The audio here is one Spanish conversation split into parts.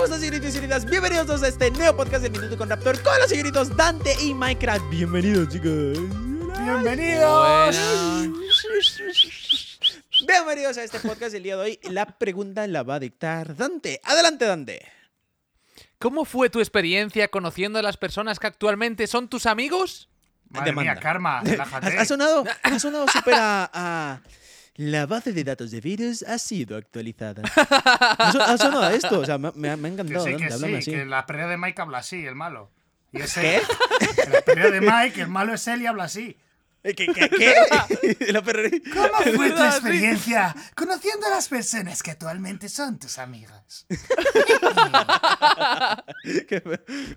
¿cómo están, señoritos y señoritas? Bienvenidos todos a este nuevo podcast del Minuto con Raptor con los señoritos Dante y Minecraft. Bienvenidos, chicos. Bienvenidos. Bienvenidos a este podcast del día de hoy. La pregunta la va a dictar Dante. Adelante, Dante. ¿Cómo fue tu experiencia conociendo a las personas que actualmente son tus amigos? Madre Demanda. mía, Karma, Ha, relájate. ha sonado, ha sonado súper a, a- La base de datos de virus ha sido actualizada. Ha, son- ha sonado a esto, o sea, me, me ha- me ha Que encantado. sí, que sí, así. que en la pelea de Mike habla así, el malo. Y ese, ¿Qué? En la pelea de Mike, el malo es él y habla así. Eh, ¿Qué? ¿Qué? qué? ¿Cómo fue tu experiencia conociendo a las personas que actualmente son tus amigas? Qué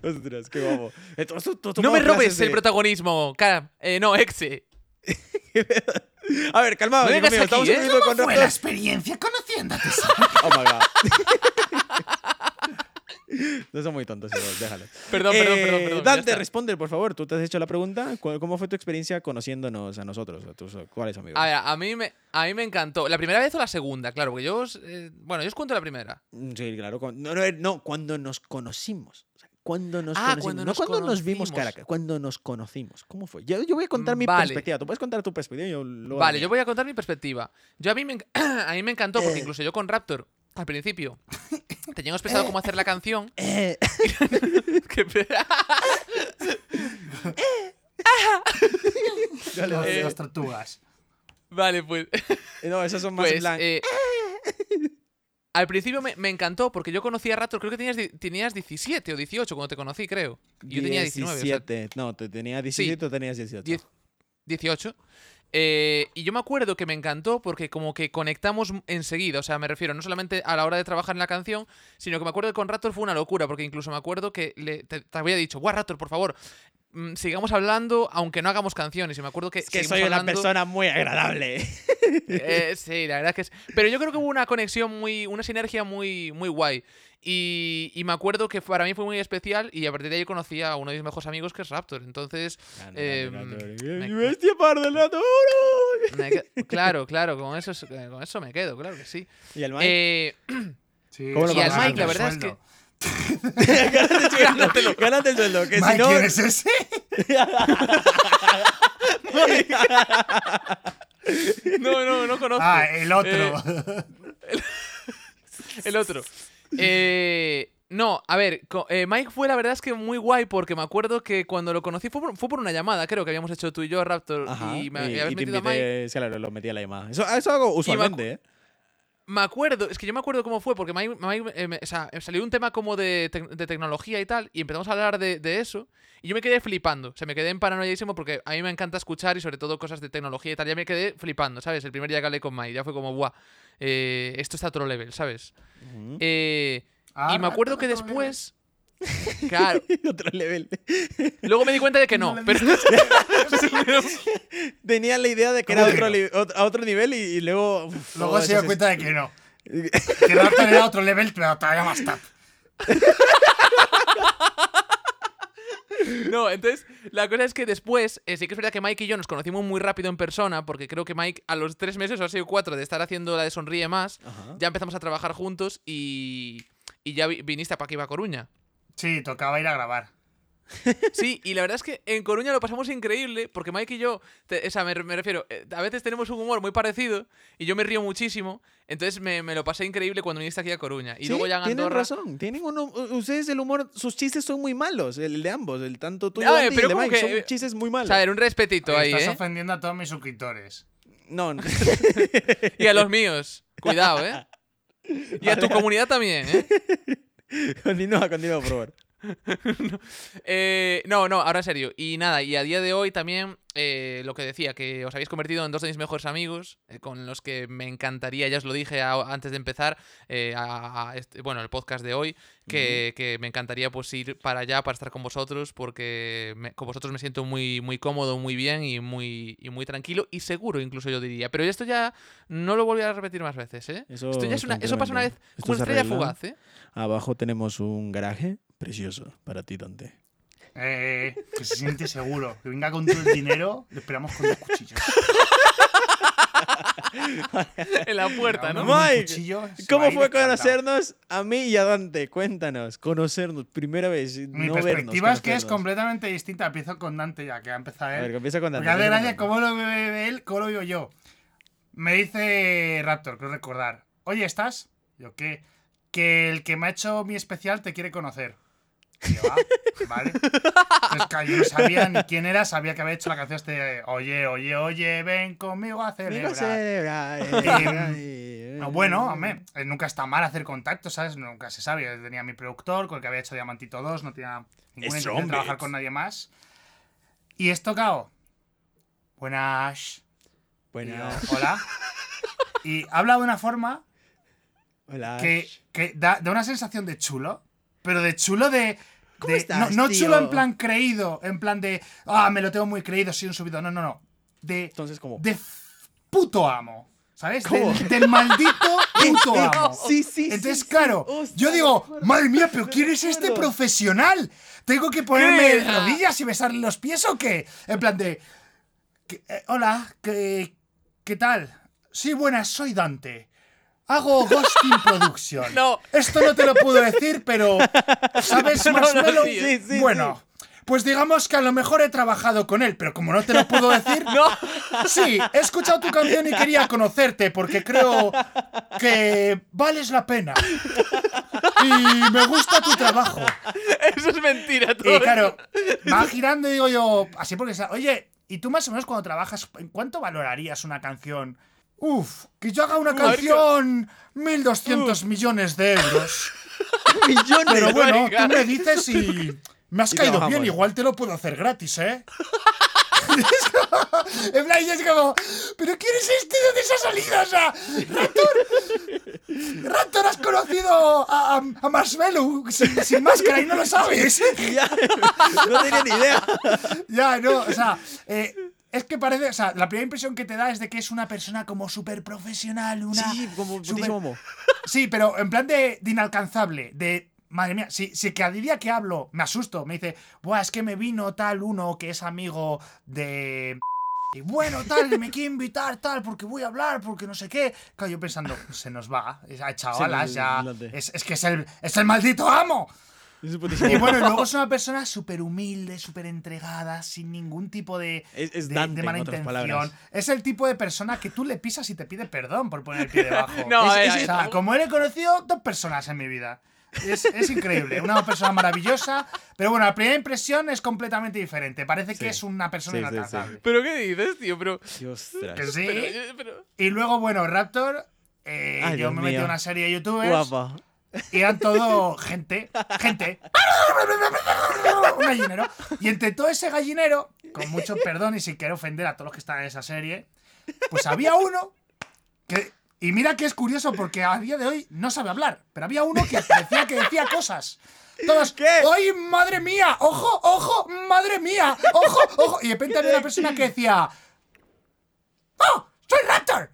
Ostras, qué guapo. Eh, tú- tú- No me robes el protagonismo. Ca- eh, no, exe. A ver, calmado, No amigo aquí, estamos ¿eh? con ¿Cómo fue la experiencia amigas? Oh my god. No son muy tontos, déjalo. Perdón, perdón, Eh, perdón, perdón. ya Dante, responde, por favor. Tú te has hecho la pregunta. ¿Cu- ¿Cómo fue tu experiencia conociéndonos a nosotros, a tus cuáles amigos? A ver, a mí, me, a mí me encantó. ¿La primera vez o la segunda? Claro, porque yo os, eh, bueno, yo os cuento la primera. Mm, Sí, claro. no, no, cuando nos conocimos. Cuando nos Ah, conocimos. cuando no nos cuando nos vimos cara a cara, cuando nos conocimos. ¿Cómo fue? Yo, yo voy a contar mi Vale. perspectiva. Tú puedes contar tu perspectiva. Yo Vale, yo voy a contar mi perspectiva. Yo a mí me, a mí me encantó porque Eh. incluso yo con Raptor, al principio, teníamos pensado cómo hacer la canción. Eh, dale, dale. Eh, Las tortugas. vale, pues... no, esos son más en Pues, plan. eh, al principio me, me encantó porque yo conocí a Raptor, creo que tenías, tenías 17 o 18 cuando te conocí, creo. Yo tenía 19. o sea, 17. No, te tenía 17 o tenías 18. 10 18. Eh, y yo me acuerdo que me encantó porque como que conectamos enseguida, o sea, me refiero no solamente a la hora de trabajar en la canción, sino que me acuerdo que con Raptor fue una locura, porque incluso me acuerdo que le, te, te había dicho, guau, Raptor, por favor, sigamos hablando aunque no hagamos canciones. Y me acuerdo que... Es que soy una hablando- persona muy agradable. Eh, sí, la verdad que es. Pero yo creo que hubo una conexión muy. una sinergia muy, muy guay. Y, y me acuerdo que para mí fue muy especial y a partir de ahí conocí a uno de mis mejores amigos que es Raptor. Entonces. eh, me- ¡Mi bestia par del me claro, claro, con eso, es- con eso me quedo, claro que sí. ¿Y el Mike? Eh, Sí, ¿Cómo lo y al Mike, la verdad es. Gánate, el- gánate el sueldo. Que si Mike, no. ¿quién es ese? no, no, no conozco. Ah, el otro. Eh, El otro. Eh, no, a ver, eh, Mike fue la verdad es que muy guay porque me acuerdo que cuando lo conocí fue por, fue por una llamada, creo que habíamos hecho tú y yo, Raptor, Ajá. y me y, habías y te metido a Mike. Sí, claro, lo metí a la llamada. Eso, eso hago usualmente, ¿eh? Me acuerdo, es que yo me acuerdo cómo fue, porque eh, me- o sea, salió un tema como de, de tecnología y tal, y empezamos a hablar de, de eso, y yo me quedé flipando, o sea, me quedé en paranoidísimo porque a mí me encanta escuchar y sobre todo cosas de tecnología y tal, ya me quedé flipando, ¿sabes? El primer día que hablé con Mike, ya fue como, guau, eh, esto está a otro level, ¿sabes? Eh, Ah, y me acuerdo que después... Claro, Otro level. luego me di cuenta de que no, No pero... Tenía la idea de que era ¿Cómo que otro, no? a otro nivel y, y luego. uf, Luego se dio cuenta de que no. Que Raptor era otro level, pero todavía más top. No, entonces, la cosa es que después, eh, sí que es verdad que Mike y yo nos conocimos muy rápido en persona, porque creo que Mike a los tres meses o así o cuatro de estar haciendo la de Sonríe Más, Ajá. ya empezamos a trabajar juntos y, y ya vi- viniste a Paquiva Coruña. Sí, tocaba ir a grabar. Sí, y la verdad es que en Coruña lo pasamos increíble, porque Mike y yo, te- o sea, me, me refiero, eh, a veces tenemos un humor muy parecido y yo me río muchísimo, entonces me, me lo pasé increíble cuando viniste aquí a Coruña. Y Sí, luego ya en tienen Andorra... razón. Tienen uno, ustedes el humor, sus chistes son muy malos, el de ambos, el tanto tuyo No, eh, y el de Mike, que, son eh, chistes muy malos. O sea, era un respetito ahí, Estás ¿eh? ofendiendo a todos mis suscriptores. No, no. Y a los míos. Cuidado, ¿eh? Y a tu comunidad también, ¿eh? continúa, continúa, por favor. Eh, no, no, ahora en serio. Y nada, y a día de hoy también eh, lo que decía, que os habéis convertido en dos de mis mejores amigos, eh, con los que me encantaría, ya os lo dije a- antes de empezar, a, a este- bueno, el podcast de hoy, que, que me encantaría pues ir para allá para estar con vosotros, porque me- con vosotros me siento muy, muy cómodo, muy bien y muy, y muy tranquilo y seguro, incluso yo diría. Pero esto ya no lo volví a repetir más veces, ¿eh? Eso, Esto ya es una, eso pasa una vez como estrella arregla. fugaz, ¿eh? Abajo tenemos un garaje precioso para ti, Dante. Eh, que se siente seguro. Que venga con todo el dinero, le esperamos con dos cuchillos. en la puerta, ¿no? Mike, cuchillo, ¿Cómo fue conocernos a mí y a Dante? Cuéntanos. Conocernos, primera vez. Mi no perspectiva vernos, es que es completamente distinta. Empiezo con Dante ya, que ha empezado A él. ver, que empieza con Dante. Porque hace cómo lo ve él, cómo lo veo yo. Me dice Raptor, creo recordar. Oye, ¿estás? Yo, ¿qué? Que el que me ha hecho mi especial te quiere conocer. Y yo, ah, vale. Entonces, claro, yo no sabía ni quién era, sabía que había hecho la canción este. Oye, oye, oye, ven conmigo a celebrar. celebra, Eh, eh, Ah, Bueno, hombre, eh, nunca está mal hacer contactos, ¿sabes? Nunca se sabe. Yo tenía mi productor con el que había hecho Diamantito 2, no tenía ninguna intención de trabajar con nadie más. Y es tocado. Buenas. Y Buenas. yo, Hola. Y habla de una forma Hola. que, que da, da una sensación de chulo, pero de chulo de. ¿Cómo de- estás, no no tío? chulo en plan creído, en plan de. Ah, me lo tengo muy creído, soy un subido. No, no, no. De, Entonces, ¿cómo? de puto amo. ¿Sabes? ¿Cómo? Del, del maldito puto amo. Sí, sí, Entonces, sí, sí. claro, Hostia, yo digo, madre mía, pero ¿quién es este acuerdo". profesional? ¿Tengo que ponerme ¿Qué? de rodillas y besarle los pies o qué? En plan de, que- eh, hola, ¿qué, ¿qué tal? Sí, buenas, soy Dante. Hago Ghosting Production. No. Esto no te lo puedo decir, pero ¿sabes No, no, Marshmello? sí, sí, sí, bueno, pues digamos que a lo mejor he trabajado con él, pero como no te lo puedo decir, No, Sí, he escuchado tu canción y quería conocerte porque creo que vales la pena. Y me gusta tu trabajo. eso es mentira. Todo Y claro, va girando y digo yo, así porque, oye, ¿y tú más o menos cuando trabajas, en cuánto valorarías una canción? Uf, que yo haga una canción 1.200 millones de euros. Millones. Pero bueno, tú me dices y me has caído bien, igual te lo puedo hacer gratis, ¿eh? En plan, es como, ¿pero quién es este? ¿Dónde se ha salido? O sea, Raptor, Raptor, has conocido a, a, a Marshmello sin, sin máscara y no lo sabes. Ya, no tenía ni idea. ya, no, o sea, eh, es que parece, o sea, la primera impresión que te da es de que es una persona como súper profesional, una... Sí, como amo. Sí, pero en plan de, de inalcanzable, de... Madre mía, si, si cada día que hablo me asusto, me dice, Buah, es que me vino tal uno que es amigo de... Y bueno, tal, que me quiere invitar, tal, porque voy a hablar, porque no sé qué. Claro, yo pensando, se nos va, ha echado alas ya. Es, es que es el, es el maldito amo. Y bueno, luego es una persona súper humilde, súper entregada, sin ningún tipo de, Es- es de- Dante, de mala intención. palabras. Es el tipo de persona que tú le pisas y te pide perdón por poner el pie debajo. No, Es- eh, eh, o sea, tampoco- como él he conocido dos personas en mi vida. Es, es increíble, una persona maravillosa, pero bueno, la primera impresión es completamente diferente. Parece que Sí. es una persona Sí, sí. ¿Pero qué dices, tío? Pero. Que sí. pero, eh, pero- Y luego, bueno, Raptor, eh, Ay, yo Dios me metí a una serie de youtubers Guapa. Y eran todo gente, gente, un gallinero. Y entre todo ese gallinero, con mucho perdón y sin querer ofender a todos los que están en esa serie, pues había uno que. Y mira que es curioso porque a día de hoy no sabe hablar, pero había uno que decía que decía cosas. Todos, ¿Qué? ¡ay, madre mía! ¡Ojo, ojo! ¡Madre mía! ¡Ojo, ojo! Y de repente había una persona que decía, ¡Oh! ¡Soy Raptor!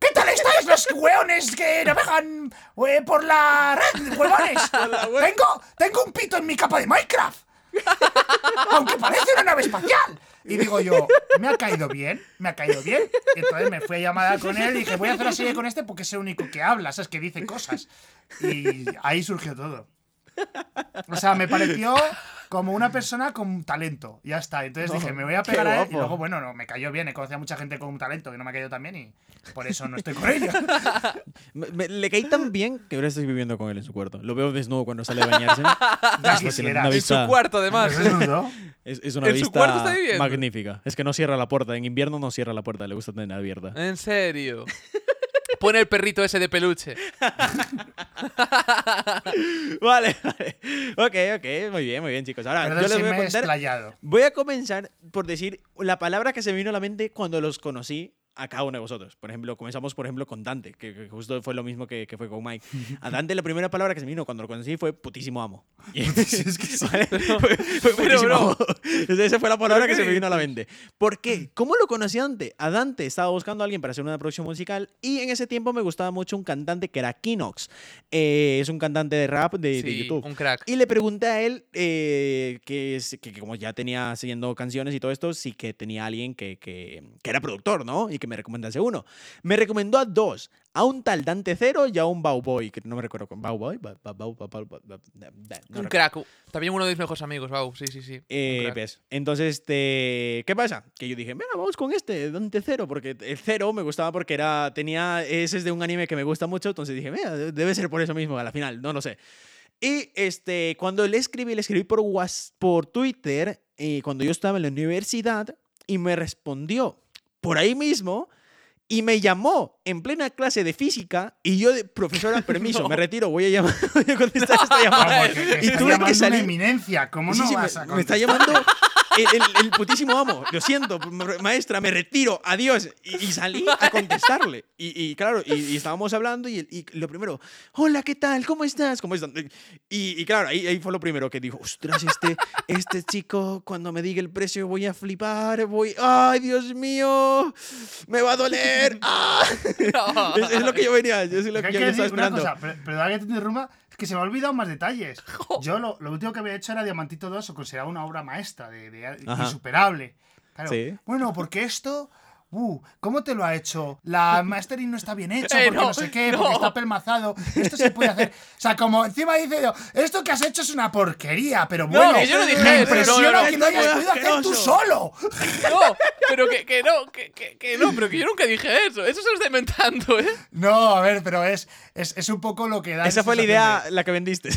¿Qué tal estáis los hueones que navegan eh, por la red, huevones? Tengo, tengo un pito en mi capa de Minecraft. Aunque parece una nave espacial. Y digo yo, me ha caído bien, me ha caído bien. Entonces me fui a llamada con él y dije, voy a hacer la serie con este porque es el único que habla, ¿sabes? Que dice cosas. Y ahí surgió todo. O sea, me pareció como una persona con talento. Ya está. Entonces dije, me voy a pegar a él. Y luego, bueno, no, me cayó bien. He conocido a mucha gente con talento que no me ha caído tan bien y por eso no estoy con ella. Me- me- le caí tan bien que ahora estoy viviendo con él en su cuarto. Lo veo desnudo cuando sale a bañarse. Ya Es quisiera. una En su cuarto, además. ¿Es desnudo? Es, es una ¿En su vista cuarto está viviendo? magnífica. Es que no cierra la puerta. En invierno no cierra la puerta. Le gusta tener abierta. En serio. Pone el perrito ese de peluche. Vale, vale. Ok, ok. Muy bien, muy bien, chicos. Ahora, Perdón yo les si voy a contar. Voy a comenzar por decir la palabra que se me vino a la mente cuando los conocí a cada uno de vosotros. Por ejemplo, comenzamos, por ejemplo, con Dante, que, que justo fue lo mismo que, que fue con Mike. A Dante la primera palabra que se me vino cuando lo conocí fue putísimo amo. Y- ¿Vale? Fue, fue pero, putísimo bro. amo. Esa fue la palabra que se me vino a la mente. ¿Por qué? ¿Cómo lo conocí a Dante? A Dante estaba buscando a alguien para hacer una producción musical y en ese tiempo me gustaba mucho un cantante que era Kinox. Eh, es un cantante de rap de, de Sí, YouTube. un crack. Y le pregunté a él eh, que, es- que, que como ya tenía haciendo canciones y todo esto, sí que tenía alguien que, que, que era productor, ¿no? Y que me recomendase uno. Me recomendó a dos. A un tal Dante Cero y a un Bauboy, que no me recuerdo con Bauboy. Bau- Bau- no un crack. También uno de mis mejores amigos, Bau. Sí, sí, sí. Eh, ves, Entonces, este, ¿qué pasa? Que yo dije, venga, vamos con este, Dante Cero, porque el Cero me gustaba porque era, tenía, ese es de un anime que me gusta mucho, entonces dije, mira, debe ser por eso mismo, a la final, no lo sé. Y este, cuando le escribí, le escribí por, Whats- por Twitter, eh, cuando yo estaba en la universidad, y me respondió por ahí mismo, y me llamó en plena clase de física, y yo, profesora, permiso, No. me retiro, voy a llamar, voy a contestar esta llamada. Vamos, que, que Y tuve que llamando una salir- eminencia. ¿Cómo Sí, no sí, me- vas a me, está llamando el, el- el putísimo amo. Lo siento, ma- maestra, me retiro, adiós. Y, y salí a contestarle. Y, y claro, y, y estábamos hablando y, y lo primero, hola, ¿qué tal? ¿Cómo estás? ¿Cómo estás? Y, y claro, ahí, ahí fue lo primero que dijo, ostras, este, este chico, cuando me diga el precio voy a flipar, voy, ay, Dios mío, me va a doler. ¡Ah! Es, es lo que yo venía, yo es lo Que que yo estaba esperando. cosa, pero, pero que te interrumpa, que se me ha olvidado más detalles. Yo lo, lo último que había hecho era Diamantito 2, o consideraba una obra maestra, de, insuperable. Claro. Sí. Bueno, porque esto. Uh, ¿cómo te lo ha hecho? La mastering no está bien hecha, Eh, porque no, no, sé qué, no. porque está pelmazado. Esto se puede hacer. O sea, como encima dice yo, esto que has hecho es una porquería, pero No, bueno, que yo no dije me eso, impresiona no, no, que lo hayas no, podido hacer tú solo. No, pero que, que no, que, que, que no, pero que yo nunca dije eso. Eso se lo está inventando, ¿eh? No, a ver, pero es, es, es un poco lo que da. Esa fue la idea, la que vendiste.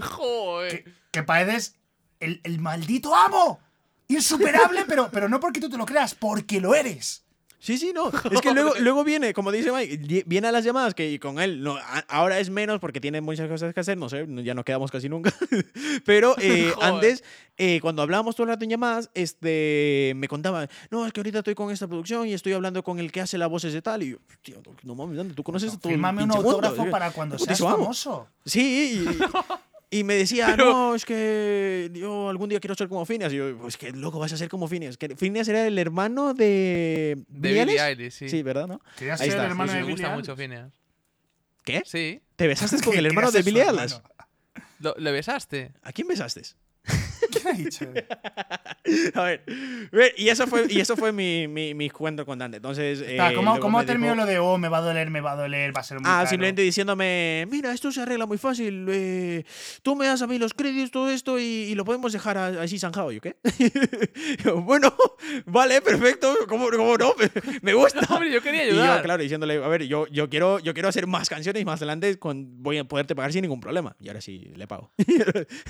Joder. que, que pareces el, el maldito amo. Insuperable, pero, pero no porque tú te lo creas, porque lo eres. Sí, sí, no. Es que luego, luego viene, como dice Mike, vi- viene a las llamadas que con él no, a- ahora es menos porque tiene muchas cosas que hacer, no sé, ya no quedamos casi nunca. Pero eh, antes, eh, cuando hablábamos todo el rato en llamadas, este, me contaba, no, es que ahorita estoy con esta producción y estoy hablando con el que hace las voces de tal. Y yo, tío, no mames, ¿dónde? tú conoces a todo el un mundo?". autógrafo Yo, para cuando seas famoso. Sí, y, y me decía, Pero- no, es que yo algún día quiero ser como Phineas. Y yo, pues que loco vas a ser como Phineas. Que Phineas era el hermano de. De Billie Billie Eilish? Sí. Sí, ¿verdad? ¿no? Querías Ahí ser está, el hermano Sí, de me gusta mucho Phineas. ¿Qué? Sí. ¿Te besaste con el hermano de Billie Eilish? Lo- ¿Le besaste? ¿A quién besaste? A ver, ve, y eso fue, y eso fue mi, mi, mi encuentro con Dante. Entonces, Está, eh, ¿Cómo, cómo terminó dijo- lo de, oh, me va a doler, me va a doler, va a ser muy Ah, caro"? simplemente diciéndome, mira, esto se arregla muy fácil. eh, tú me das a mí los créditos, todo esto, y, y lo podemos dejar así zanjado. ¿Yo qué? Yo, bueno, vale, perfecto. ¿Cómo, cómo no? Me, me gusta. Hombre, yo quería Y yo, ayudar. claro, diciéndole, a ver, yo, yo, quiero, yo quiero hacer más canciones y más adelante con, voy a poderte pagar sin ningún problema. Y ahora sí le pago.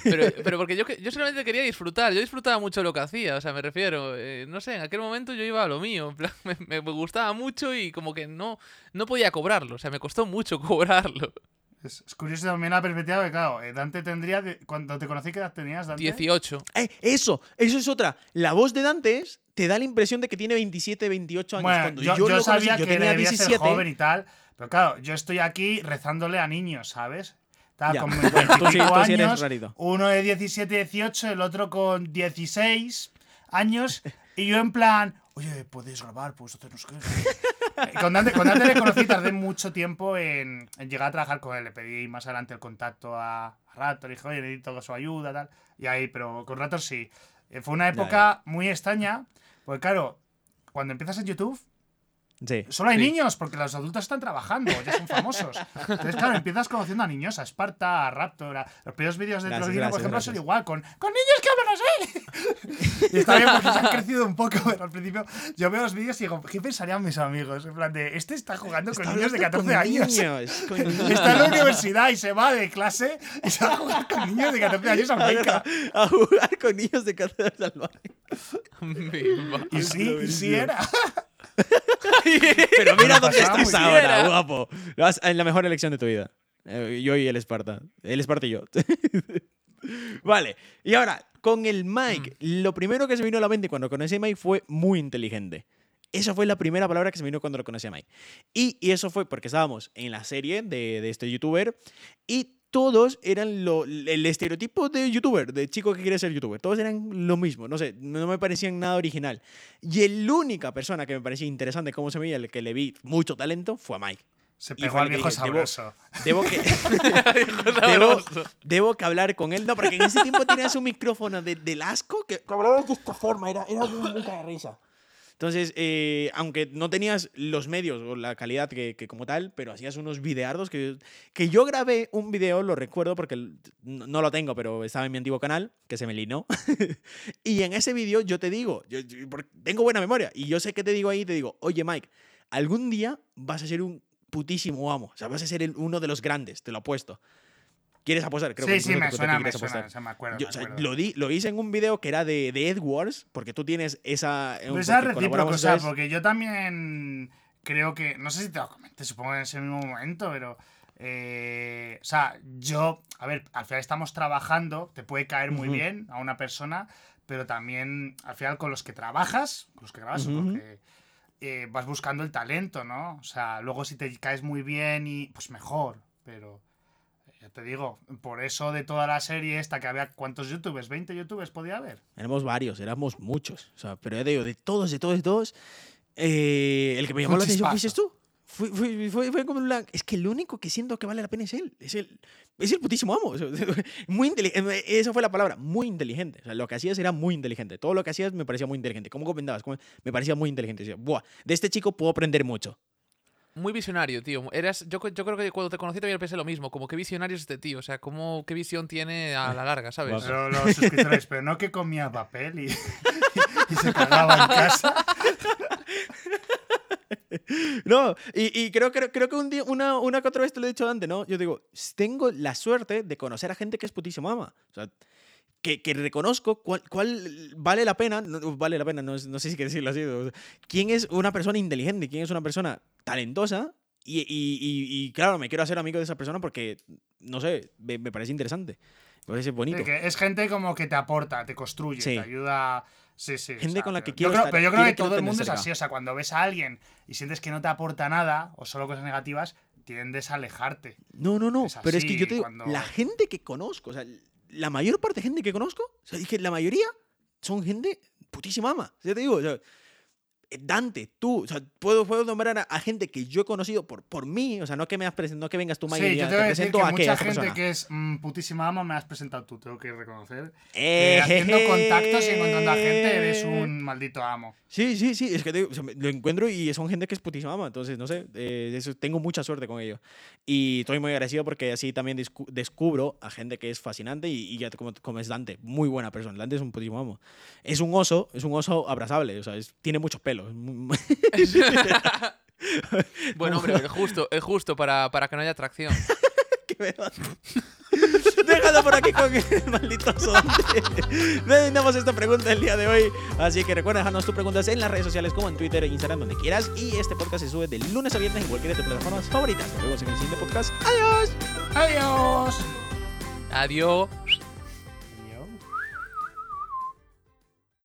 Pero, pero porque yo, yo solamente quería disfrutar. Yo disfrutaba mucho lo que hacía. O sea, me refiero. eh, no sé, en aquel momento yo iba a lo mío. en plan, me, gustaba mucho y como que no, no podía cobrarlo. O sea, me costó mucho cobrarlo. Es, es curioso también la perspectiva que, claro, eh, Dante tendría. de- cuando te conocí, ¿qué edad tenías, Dante? 18. Eh, eso, eso es otra. La voz de Dante es- te da la impresión de que tiene 27, 28 años. Bueno, Cuando yo, yo, yo sabía conocí, yo que tenía debía 17. ser joven y tal. Pero claro, yo estoy aquí rezándole a niños, ¿sabes? Estaba Ya. con tú sí- 25 tú sí años, uno de 17, 18, el otro con 16 años. Y yo en plan, oye, ¿podéis grabar? Pues hacernos qué. Con, Dante, con Dante le conocí, tardé mucho tiempo en, en llegar a trabajar con él. Le pedí más adelante el contacto a, a Raptor. Dije, oye, necesito su ayuda, tal. Y ahí, pero con Raptor sí. Eh, Fue una época muy extraña. Porque claro, cuando empiezas en YouTube, Sí. Solo hay Sí. niños, porque los adultos están trabajando, ya son famosos. Entonces, claro, empiezas conociendo a niños, a Esparta, a Raptor. a- Los primeros vídeos de Gracias, Trollino, por gracias, ejemplo, son gracias. igual, con, con niños que hablan así. y está bien porque se han crecido un poco, pero al principio yo veo los vídeos y digo, ¿qué pensarían mis amigos? En plan de, este está jugando con Está niños de hablando 14 con años. niños, con Está en la universidad y se va de clase y se va a jugar con niños de 14 años a a, América. a jugar con niños de cátedra salvaje. Mi Y sí, y sí era. Pero mira dónde estás ahora, guapo. En la mejor elección de tu vida. Eh, yo y el Esparta. El Esparta y yo. vale. Y ahora, con el Mike, lo primero que se vino a la mente cuando conocí a Mike fue muy inteligente. Esa fue la primera palabra que se me vino cuando lo conocí a Mike. Y, y eso fue porque estábamos en la serie de, de este youtuber y todos eran lo, el estereotipo de youtuber, de chico que quiere ser youtuber. Todos eran lo mismo, no sé, no me parecían nada original. Y la única persona que me parecía interesante cómo se veía, el que le vi mucho talento, fue a Mike. Se pegó al viejo dije, debo- sabroso. Debo que, debo, debo que hablar con él. No, porque en ese tiempo tenías un micrófono de, del asco que, hablaba de esta forma, era, era muy, muy de risa. Entonces, eh, aunque no tenías los medios o la calidad que, como tal, pero hacías unos videardos que, que yo grabé un video, lo recuerdo porque no, lo tengo, pero estaba en mi antiguo canal, que se me linó. y en ese vídeo yo te digo, tengo buena memoria, y yo sé que te digo ahí, te digo, oye Mike, algún día vas a ser un putísimo amo, o sea, vas a ser uno de los grandes, te lo apuesto. ¿Quieres apostar? Creo sí, que sí, me suena, me suena, me acuerdo. Yo, me o sea, lo, di, lo hice en un video que era de, de Edwards, porque tú tienes esa. Pero porque esa es recíproco, o porque yo también creo que. No sé si te lo comenté, supongo en ese mismo momento, pero. eh, o sea, yo. A ver, al final estamos trabajando, te puede caer muy bien a una persona, pero también al final con los que trabajas, con los que grabas, con los Ujú. que, eh, vas buscando el talento, ¿no? O sea, luego si te caes muy bien y. Pues mejor, pero. Eh, Ya te digo, por eso de toda la serie esta que había, ¿cuántos youtubers? ¿20 youtubers podía haber? Éramos varios, éramos muchos. O sea, pero ya te digo, de todos, de todos, de todos. eh, el que me llamó la atención fuiste tú. Fue, fue, fue, fue como Es que el único que siento que vale la pena es él. Es el, es el putísimo amo. Muy inteligente. Esa fue la palabra, muy inteligente. O sea, lo que hacías era muy inteligente. Todo lo que hacías me parecía muy inteligente. ¿Cómo comentabas? ¿Cómo- Me parecía muy inteligente. Decía, Buah, de este chico puedo aprender mucho. Muy visionario, tío. Eras, yo, yo creo que cuando te conocí también pensé lo mismo. Como qué visionario es este tío. O sea, cómo, qué visión tiene a la larga, ¿sabes? Pero los suscriptores, pero no que comía papel y, y se cagaba en casa. No, y, y creo, creo, creo que un día, una, una que otra vez te lo he dicho antes, ¿no? Yo digo, tengo la suerte de conocer a gente que es putísima ama. O sea, que, que reconozco cuál, cuál vale la pena, no, vale la pena, no, no sé si quiero decirlo así, o sea, quién es una persona inteligente, quién es una persona talentosa. Y, y, y, y, claro, me quiero hacer amigo de esa persona porque, no sé, me, me parece interesante, me parece bonito. Sí, que es gente como que te aporta, te construye, Sí. te ayuda. Sí, sí. Gente con la que yo quiero creo- estar, Pero yo creo que quiero todo el mundo es cerca. así. O sea, cuando ves a alguien y sientes que no te aporta nada o solo cosas negativas, tiendes a alejarte. No, no, no. Es pero es que yo te digo, cuando- la gente que conozco, o sea, la mayor parte de gente que conozco, o sea, dije, la mayoría son gente putísima ama. O sea, te digo, o sea, Dante, tú, o sea, puedo, puedo nombrar a, a gente que yo he conocido por, por mí, o sea, no que me has presentado, no que vengas tú, Mike, Sí, yo te voy a decir presento que a mucha gente persona. que es mm, putísima ama me has presentado tú, tengo que reconocer. Eh, Que haciendo contactos y encontrando a gente eh. eres un maldito amo. Sí, sí, sí, es que te digo, o sea, me- lo encuentro y son gente que es putísima ama, entonces, no sé, eh, eso, tengo mucha suerte con ello. Y estoy muy agradecido porque así también descu- descubro a gente que es fascinante y, y ya como, como es Dante, muy buena persona. Dante es un putísimo amo. Es un oso, es un oso abrazable, o sea, es- tiene muchos pelos. Es bueno, hombre, el justo, el justo para, para que no haya atracción. que me da- Déjalo por aquí con el maldito Dante. Terminamos esta pregunta el día de hoy. Así que recuerda dejarnos tus preguntas en las redes sociales como en Twitter e Instagram, donde quieras. Y este podcast se sube de lunes a viernes en cualquiera de tus plataformas favoritas. Nos vemos en el siguiente podcast. ¡Adiós! ¡Adiós! Adiós.